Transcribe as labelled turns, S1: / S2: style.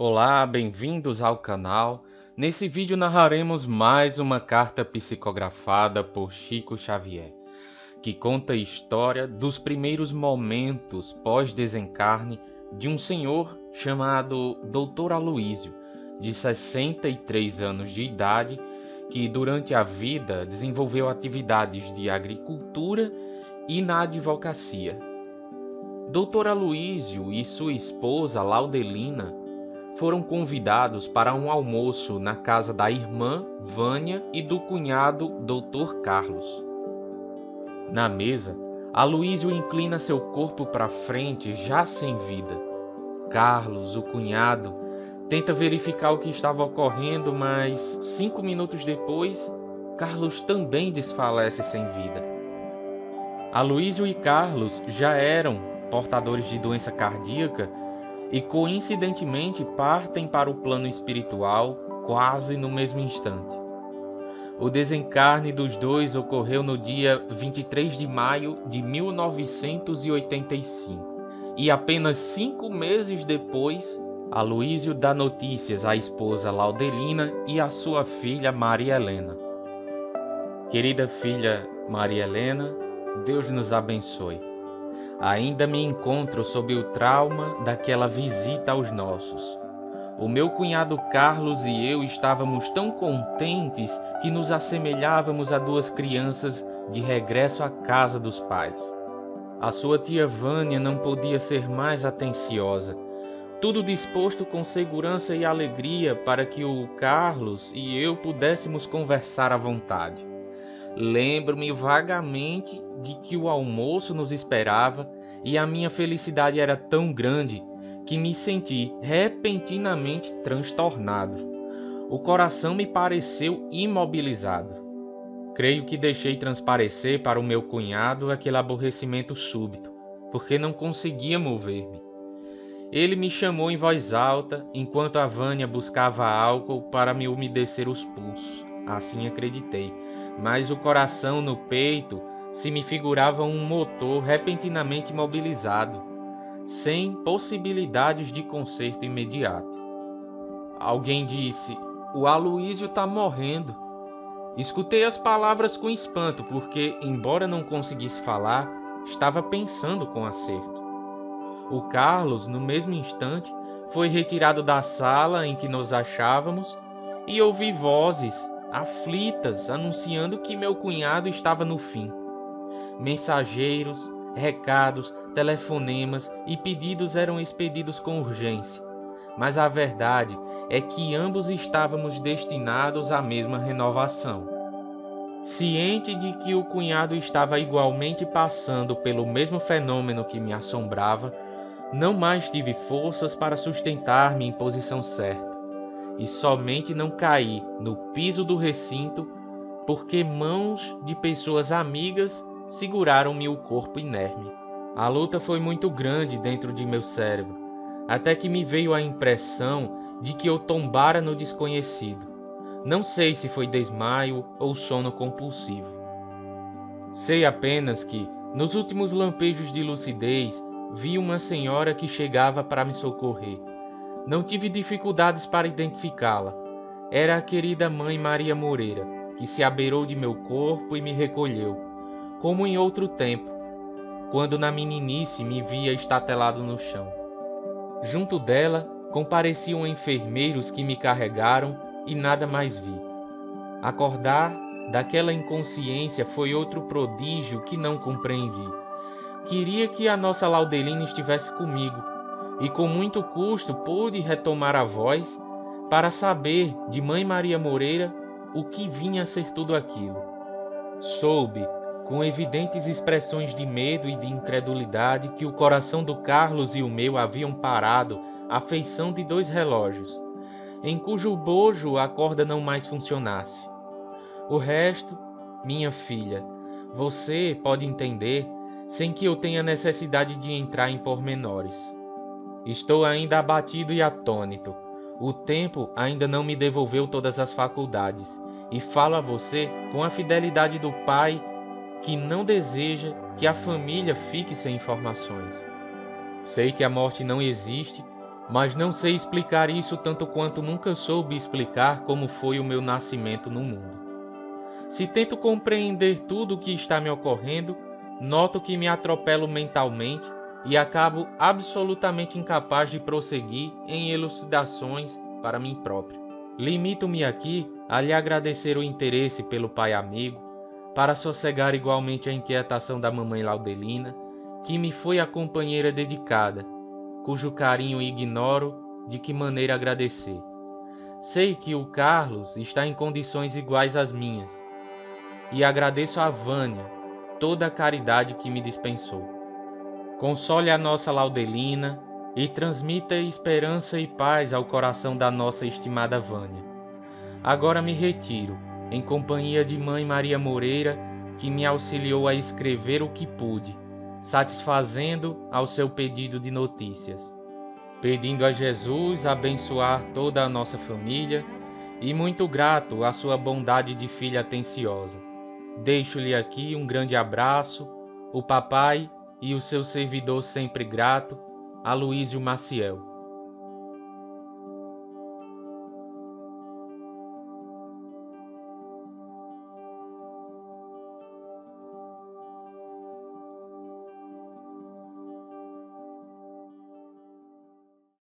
S1: Olá, bem-vindos ao canal. Nesse vídeo narraremos mais uma carta psicografada por Chico Xavier, que conta a história dos primeiros momentos pós-desencarne de um senhor chamado Dr. Aloísio, de 63 anos de idade, que durante a vida desenvolveu atividades de agricultura e na advocacia. Dr. Aloísio e sua esposa Laudelina foram convidados para um almoço na casa da irmã Vânia e do cunhado Dr. Carlos. Na mesa, Aloísio inclina seu corpo para frente, já sem vida. Carlos, o cunhado, tenta verificar o que estava ocorrendo, mas cinco minutos depois, Carlos também desfalece sem vida. Aloísio e Carlos já eram portadores de doença cardíaca e coincidentemente partem para o plano espiritual quase no mesmo instante. O desencarne dos dois ocorreu no dia 23 de maio de 1985 e apenas cinco meses depois, Aloísio dá notícias à esposa Laudelina e à sua filha Maria Helena. Querida filha Maria Helena, Deus nos abençoe. Ainda me encontro sob o trauma daquela visita aos nossos. O meu cunhado Carlos e eu estávamos tão contentes que nos assemelhávamos a duas crianças de regresso à casa dos pais. A sua tia Vânia não podia ser mais atenciosa, tudo disposto com segurança e alegria para que o Carlos e eu pudéssemos conversar à vontade. Lembro-me vagamente de que o almoço nos esperava e a minha felicidade era tão grande que me senti repentinamente transtornado. O coração me pareceu imobilizado. Creio que deixei transparecer para o meu cunhado aquele aborrecimento súbito, porque não conseguia mover-me. Ele me chamou em voz alta enquanto a Vânia buscava álcool para me umedecer os pulsos. Assim acreditei mas o coração no peito se me figurava um motor repentinamente mobilizado, sem possibilidades de conserto imediato. Alguém disse: O Aloísio está morrendo. Escutei as palavras com espanto, porque, embora não conseguisse falar, estava pensando com acerto. O Carlos, no mesmo instante, foi retirado da sala em que nos achávamos e ouvi vozes aflitas, anunciando que meu cunhado estava no fim. Mensageiros, recados, telefonemas e pedidos eram expedidos com urgência, mas a verdade é que ambos estávamos destinados à mesma renovação. Ciente de que o cunhado estava igualmente passando pelo mesmo fenômeno que me assombrava, não mais tive forças para sustentar-me em posição certa e somente não caí no piso do recinto porque mãos de pessoas amigas seguraram-me o corpo inerme. A luta foi muito grande dentro de meu cérebro, até que me veio a impressão de que eu tombara no desconhecido. Não sei se foi desmaio ou sono compulsivo. Sei apenas que, nos últimos lampejos de lucidez, vi uma senhora que chegava para me socorrer. Não tive dificuldades para identificá-la. Era a querida mãe Maria Moreira, que se abeirou de meu corpo e me recolheu, como em outro tempo, quando na meninice me via estatelado no chão. Junto dela compareciam enfermeiros que me carregaram e nada mais vi. Acordar daquela inconsciência foi outro prodígio que não compreendi. Queria que a nossa Laudelina estivesse comigo, e com muito custo pude retomar a voz para saber de Mãe Maria Moreira o que vinha a ser tudo aquilo. Soube, com evidentes expressões de medo e de incredulidade, que o coração do Carlos e o meu haviam parado à feição de dois relógios, em cujo bojo a corda não mais funcionasse. O resto, minha filha, você pode entender sem que eu tenha necessidade de entrar em pormenores. Estou ainda abatido e atônito. O tempo ainda não me devolveu todas as faculdades, e falo a você com a fidelidade do pai que não deseja que a família fique sem informações. Sei que a morte não existe Mas não sei explicar isso tanto quanto nunca soube explicar como foi o meu nascimento no mundo. Se tento compreender tudo o que está me ocorrendo, noto que me atropelo mentalmente e acabo absolutamente incapaz de prosseguir em elucidações para mim próprio. Limito-me aqui a lhe agradecer o interesse pelo pai amigo, para sossegar igualmente a inquietação da mamãe Laudelina, que me foi a companheira dedicada, cujo carinho ignoro de que maneira agradecer. Sei que o Carlos está em condições iguais às minhas, e agradeço a Vânia toda a caridade que me dispensou. Console a nossa Laudelina e transmita esperança e paz ao coração da nossa estimada Vânia. Agora me retiro, em companhia de Mãe Maria Moreira, que me auxiliou a escrever o que pude, satisfazendo ao seu pedido de notícias. Pedindo a Jesus abençoar toda a nossa família e muito grato à sua bondade de filha atenciosa. Deixo-lhe aqui um grande abraço, o papai e o seu servidor sempre grato, Aloísio Maciel.